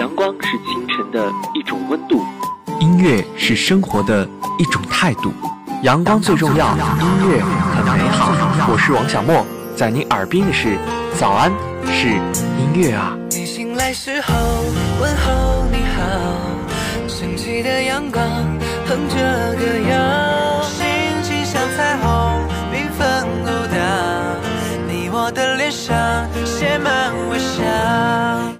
阳光是清晨的一种温度，音乐是生活的一种态度。阳光最重要，音乐很美好。我是王小莫，在您耳边的是早安，是音乐啊。你醒来时候问候你好，升起的阳光哼着歌谣，心情像彩虹缤纷舞蹈，你我的脸上写满微笑。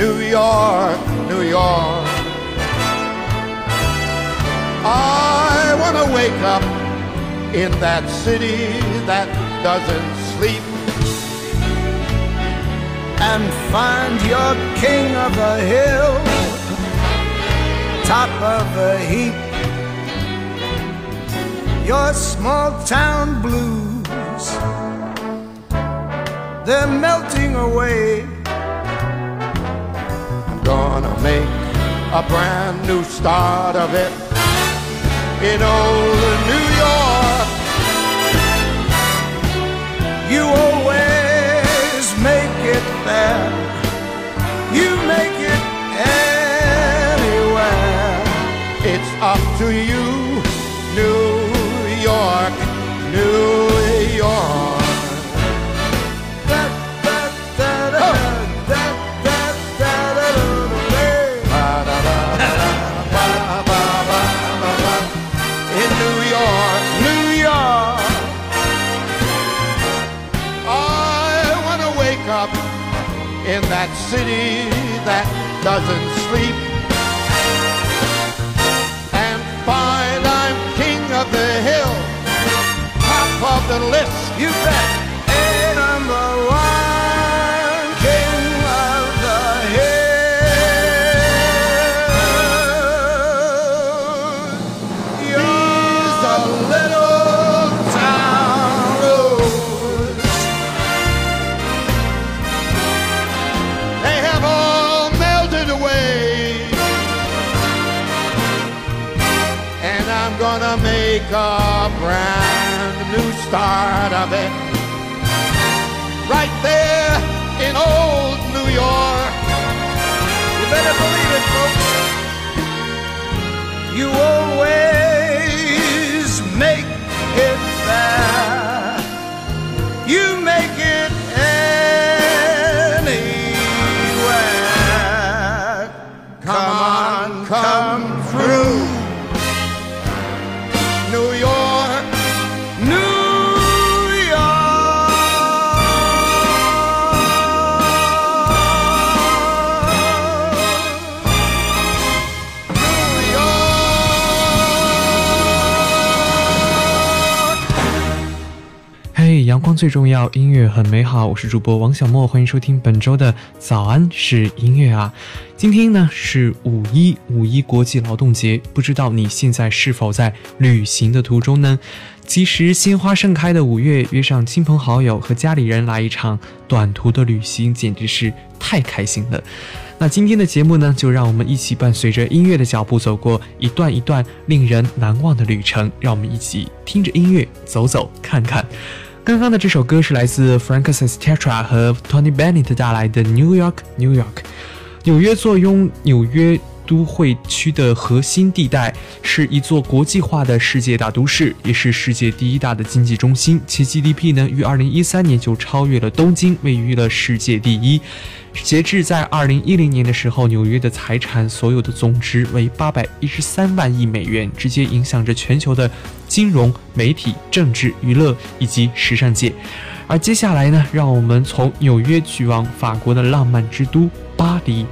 New York, New York. I want to wake up in that city that doesn't sleep and find your king of the hill, top of the heap. Your small town blues, they're melting away. Gonna make a brand new start of it in old New York. You always make it there. You make it anywhere. It's up to you, in that city that doesn't sleep and find I'm king of the hill, top of the list. You bet. Start of it. Right there in old New York. You better believe it, folks. You always 最重要，音乐很美好。我是主播王小莫，欢迎收听本周的早安是音乐啊。今天呢是五一，五一国际劳动节，不知道你现在是否在旅行的途中呢？其实鲜花盛开的五月，约上亲朋好友和家里人来一场短途的旅行，简直是太开心了。那今天的节目呢，就让我们一起伴随着音乐的脚步，走过一段一段令人难忘的旅程。让我们一起听着音乐走走看看。刚刚的这首歌是来自 Frank Sinatra 和 Tony Bennett 带来的《New York, New York》。纽约坐拥纽约都会区的核心地带，是一座国际化的世界大都市，也是世界第一大的经济中心。其 GDP 呢，于2013年就超越了东京，位于了世界第一。截至在2010年的时候，纽约的财产所有的总值为813万亿美元，直接影响着全球的金融、媒体、政治、娱乐以及时尚界。而接下来呢，让我们从纽约去往法国的浪漫之都巴黎。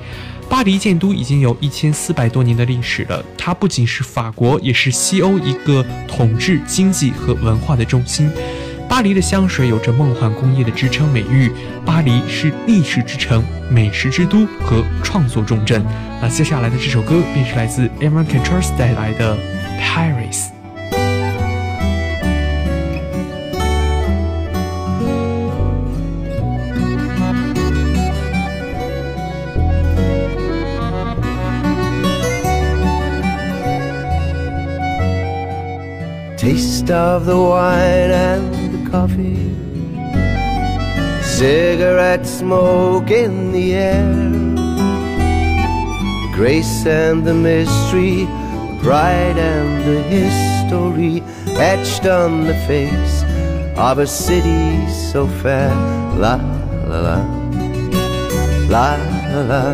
巴黎建都已经有一千四百多年的历史了，它不仅是法国，也是西欧一个统治、经济和文化的中心。巴黎的香水有着梦幻工业的支撑美誉，巴黎是历史之城、美食之都和创作重镇。那接下来的这首歌便是来自 Evan c a t r a s 带来的 Paris。Taste of the wine and the coffee, cigarette smoke in the air, grace and the mystery, pride and the history etched on the face of a city so fair. La La. La la, la.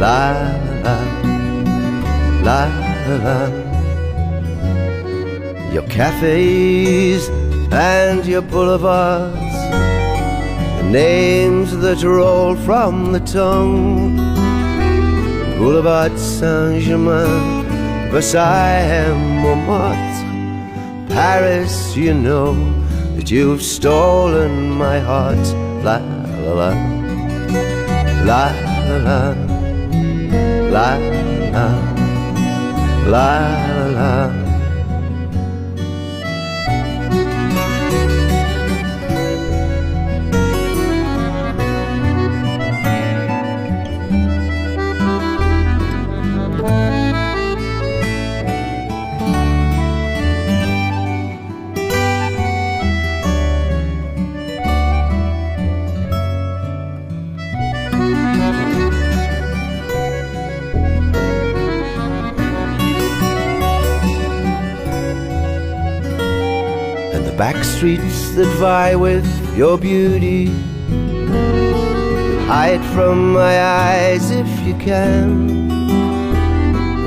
La la, la. La la. la your cafes and your boulevards, the names that roll from the tongue. Boulevard Saint Germain, Versailles Montmartre, Paris, you know that you've stolen my heart. La la la, la la la, la la la la. back streets that vie with your beauty. Hide from my eyes if you can,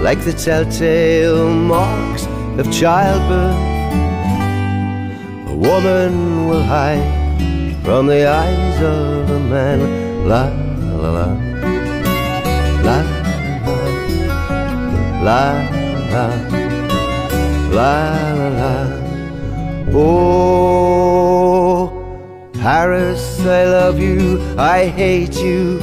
like the telltale marks of childbirth. A woman will hide from the eyes of a man. La la la, la la la, la la la. Oh, Paris, I love you, I hate you.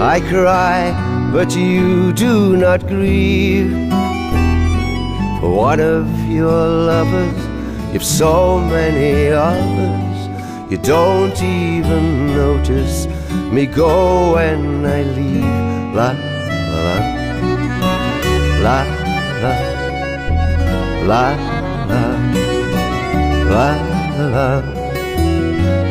I cry, but you do not grieve. For one of your lovers, you've so many others. You don't even notice me go when I leave. La la la la la la. la la la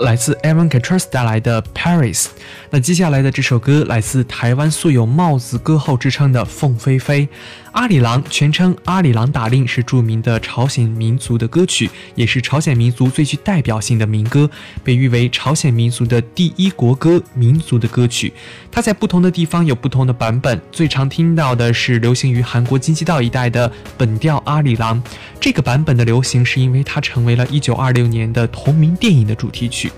来自 Aaron c a t r a s 带来的 Paris。那接下来的这首歌来自台湾素有“帽子歌后”之称的凤飞飞。阿里郎全称阿里郎打令是著名的朝鲜民族的歌曲，也是朝鲜民族最具代表性的民歌，被誉为朝鲜民族的第一国歌、民族的歌曲。它在不同的地方有不同的版本，最常听到的是流行于韩国京畿道一带的本调阿里郎。这个版本的流行是因为它成为了一九二六年的同名电影的主题曲。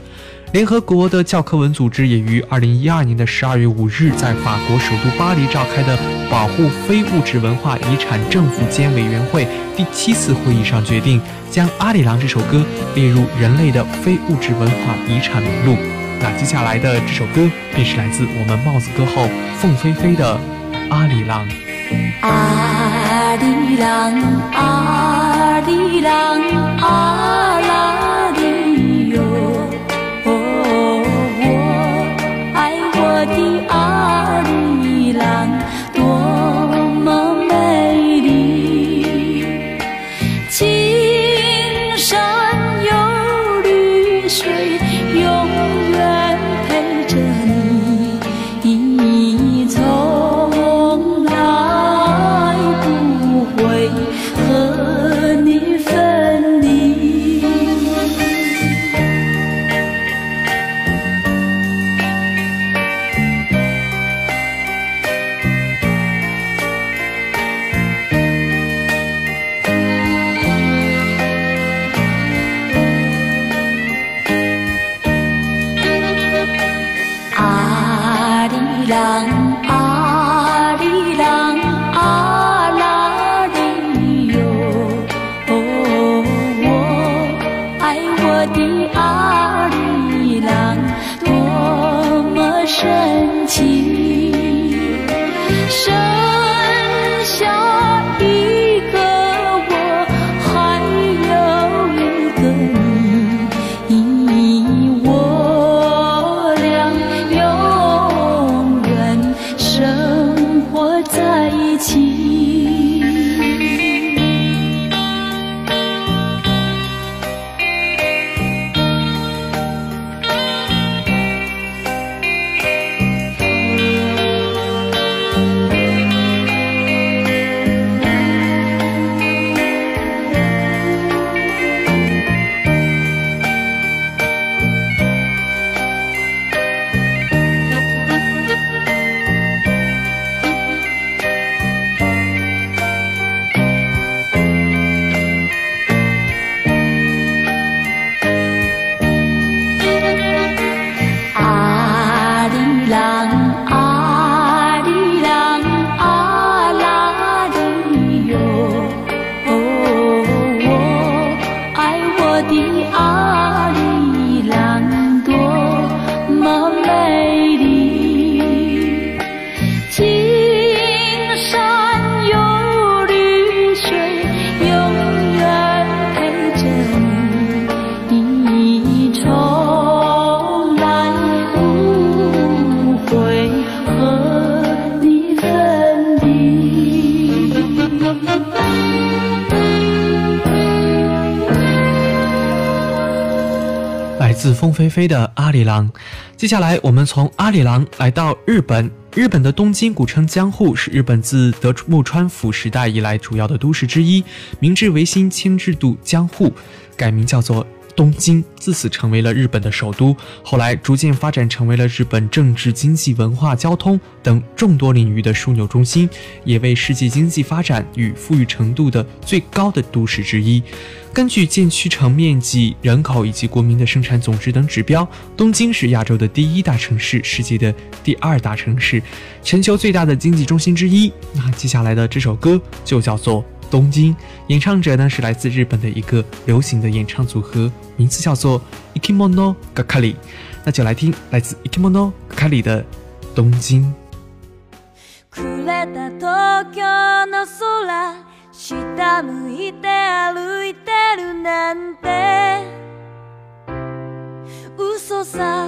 联合国的教科文组织也于二零一二年的十二月五日，在法国首都巴黎召开的保护非物质文化遗产政府间委员会第七次会议上决定，将《阿里郎》这首歌列入人类的非物质文化遗产名录。那接下来的这首歌便是来自我们帽子歌后凤飞飞的《阿里郎》。阿里郎，lang 风飞飞的阿里郎。接下来，我们从阿里郎来到日本。日本的东京，古称江户，是日本自德木川府时代以来主要的都市之一。明治维新迁制度江户，改名叫做。东京自此成为了日本的首都，后来逐渐发展成为了日本政治、经济、文化、交通等众多领域的枢纽中心，也为世界经济发展与富裕程度的最高的都市之一。根据建区城面积、人口以及国民的生产总值等指标，东京是亚洲的第一大城市，世界的第二大城市，全球最大的经济中心之一。那接下来的这首歌就叫做。东京演唱者呢是来自日本的一个流行的演唱组合，名字叫做 Ikimono Gakari。那就来听来自 Ikimono Gakari 的《东京》。暮れた東京の空下向いて歩いてるなんて嘘さ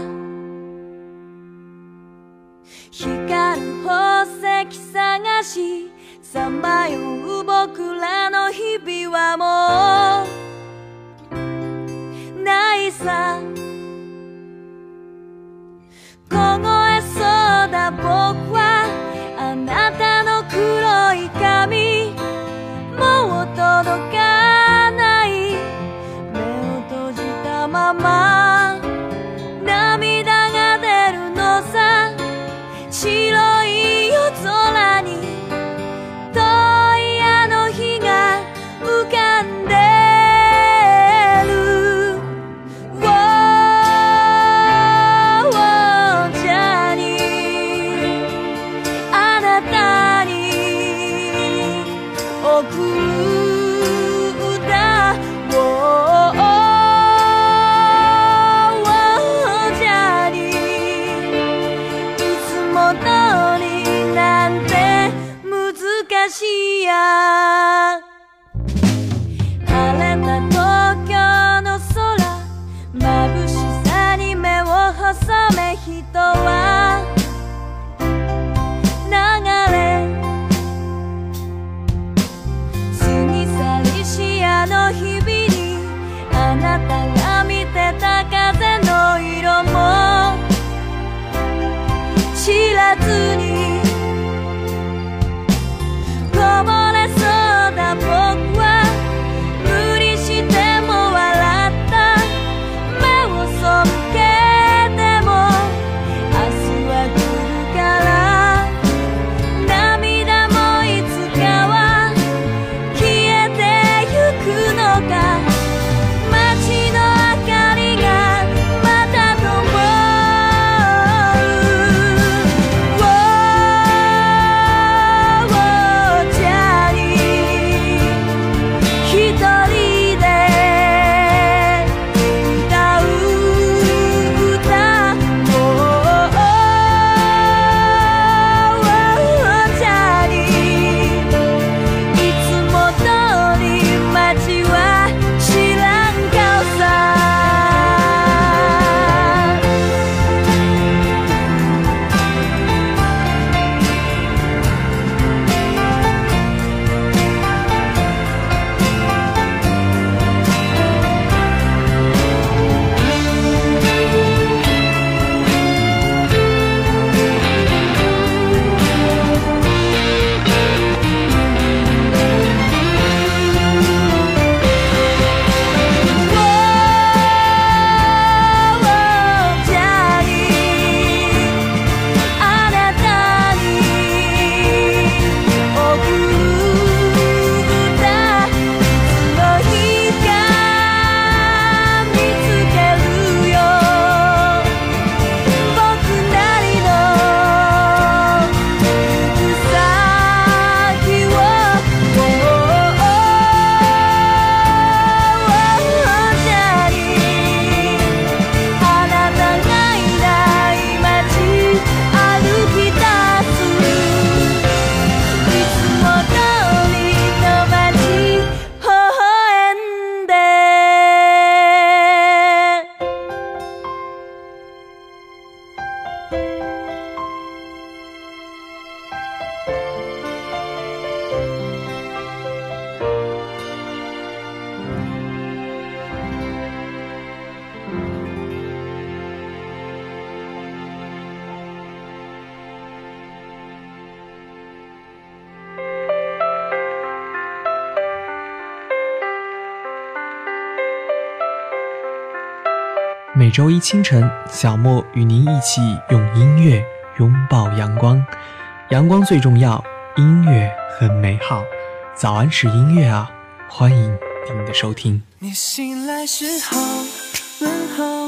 光る宝石探し さまよう僕らの日々はもうないさ。凍えそうだ僕はあなたの黒い髪。もう届かない每周一清晨，小莫与您一起用音乐拥抱阳光。阳光最重要，音乐很美好。早安是音乐啊，欢迎您的收听。你醒来时候问候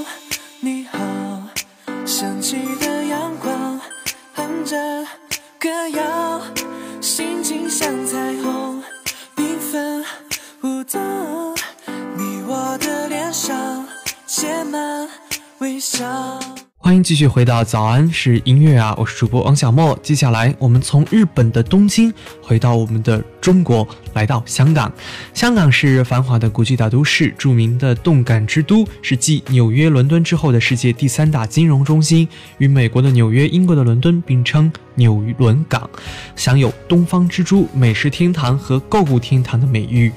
欢迎继续回到早安是音乐啊，我是主播王小莫。接下来我们从日本的东京回到我们的中国，来到香港。香港是繁华的国际大都市，著名的动感之都，是继纽约、伦敦之后的世界第三大金融中心，与美国的纽约、英国的伦敦并称纽伦港，享有“东方之珠”、美食天堂和购物天堂的美誉。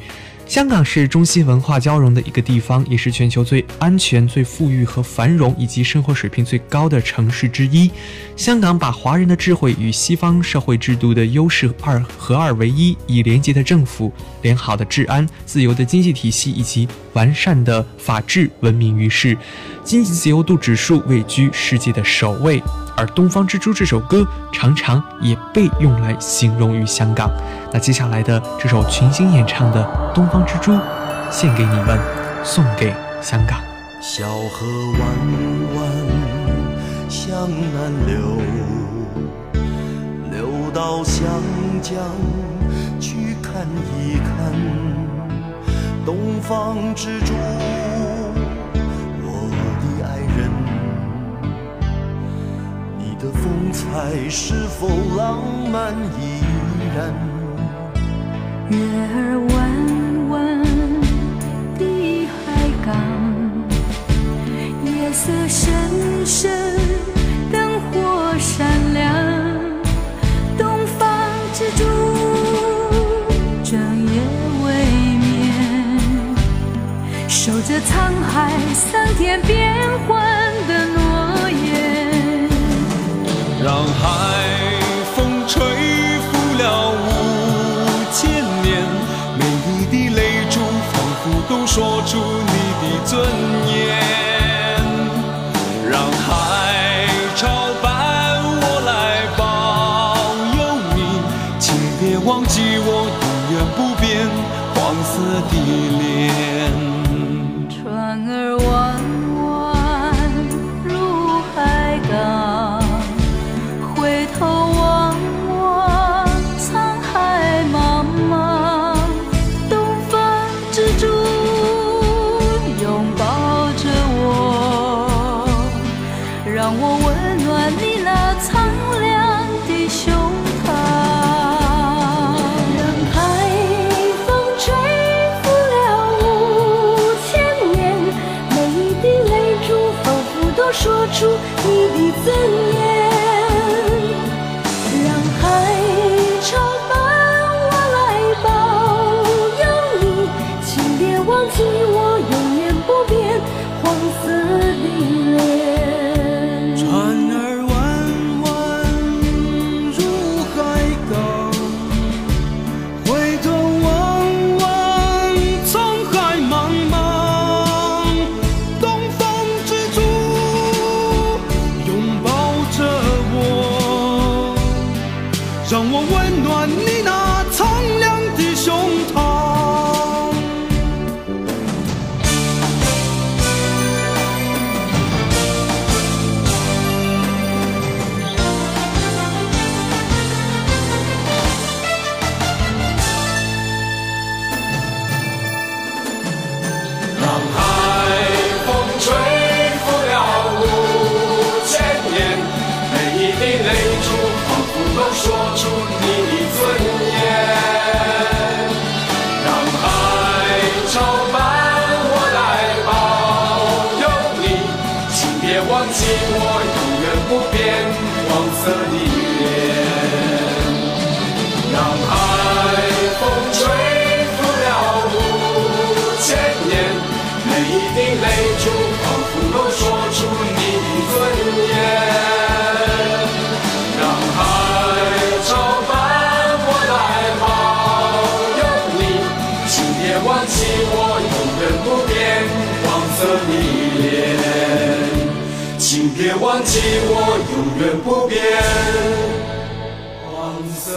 香港是中西文化交融的一个地方，也是全球最安全、最富裕和繁荣以及生活水平最高的城市之一。香港把华人的智慧与西方社会制度的优势二合二为一，以廉洁的政府、良好的治安、自由的经济体系以及完善的法治闻名于世，经济自由度指数位居世界的首位。而《东方之珠》这首歌常常也被用来形容于香港。那接下来的这首群星演唱的《东方之珠》，献给你们，送给香港。小河弯弯向南流，流到湘江去看一看东方之珠，的风采是否浪漫依然？月儿弯弯的海港，夜色深深，灯火闪亮。东方之珠，整夜未眠，守着沧海桑田变幻的诺。让海风吹拂了五千年，每一滴泪珠仿佛都说出你的尊严。忘记我永远不变。黄色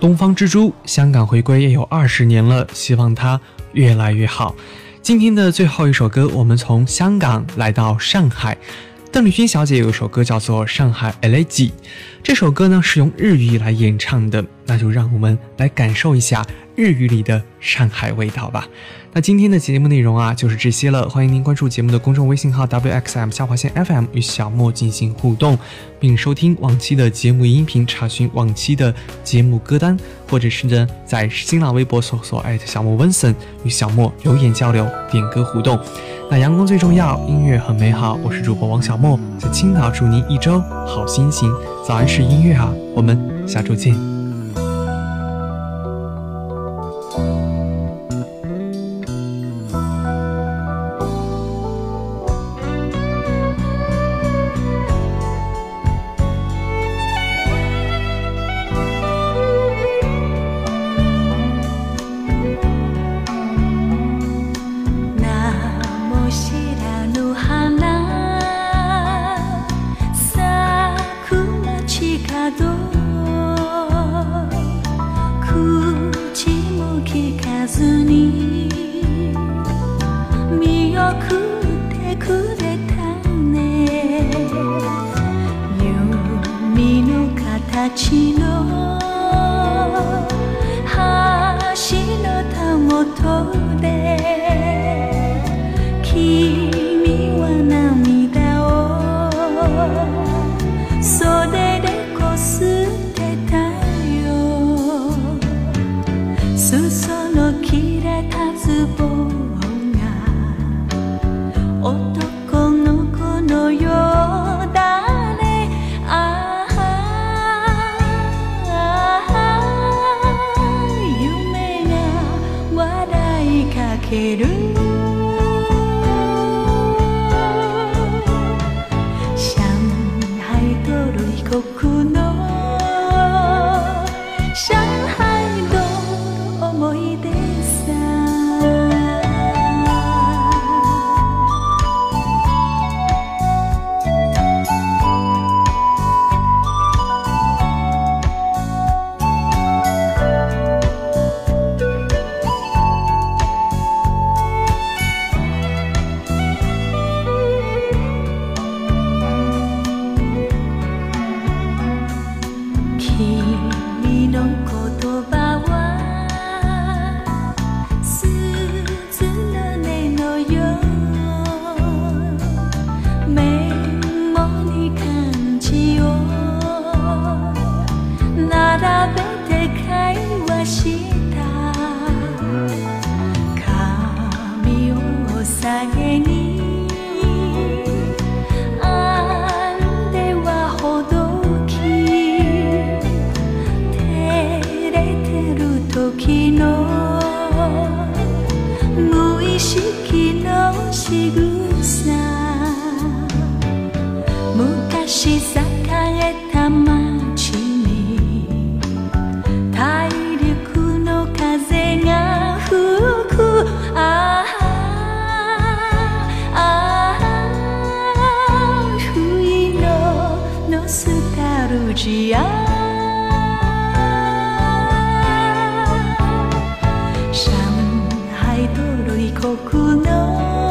东方之珠，香港回归也有二十年了，希望它越来越好。今天的最后一首歌，我们从香港来到上海。邓丽君小姐有一首歌叫做《上海 LA 记》，这首歌呢是用日语来演唱的，那就让我们来感受一下日语里的上海味道吧。那今天的节目内容啊就是这些了，欢迎您关注节目的公众微信号 wxm 下划线 fm 与小莫进行互动，并收听往期的节目音频，查询往期的节目歌单，或者是呢在新浪微博搜索艾特小莫温森与小莫留言交流、点歌互动。那阳光最重要，音乐很美好，我是主播王小莫，在青岛祝您一周好心情。早安是音乐啊，我们下周见。聞かずに見送ってくれたね。弓の形の I've know.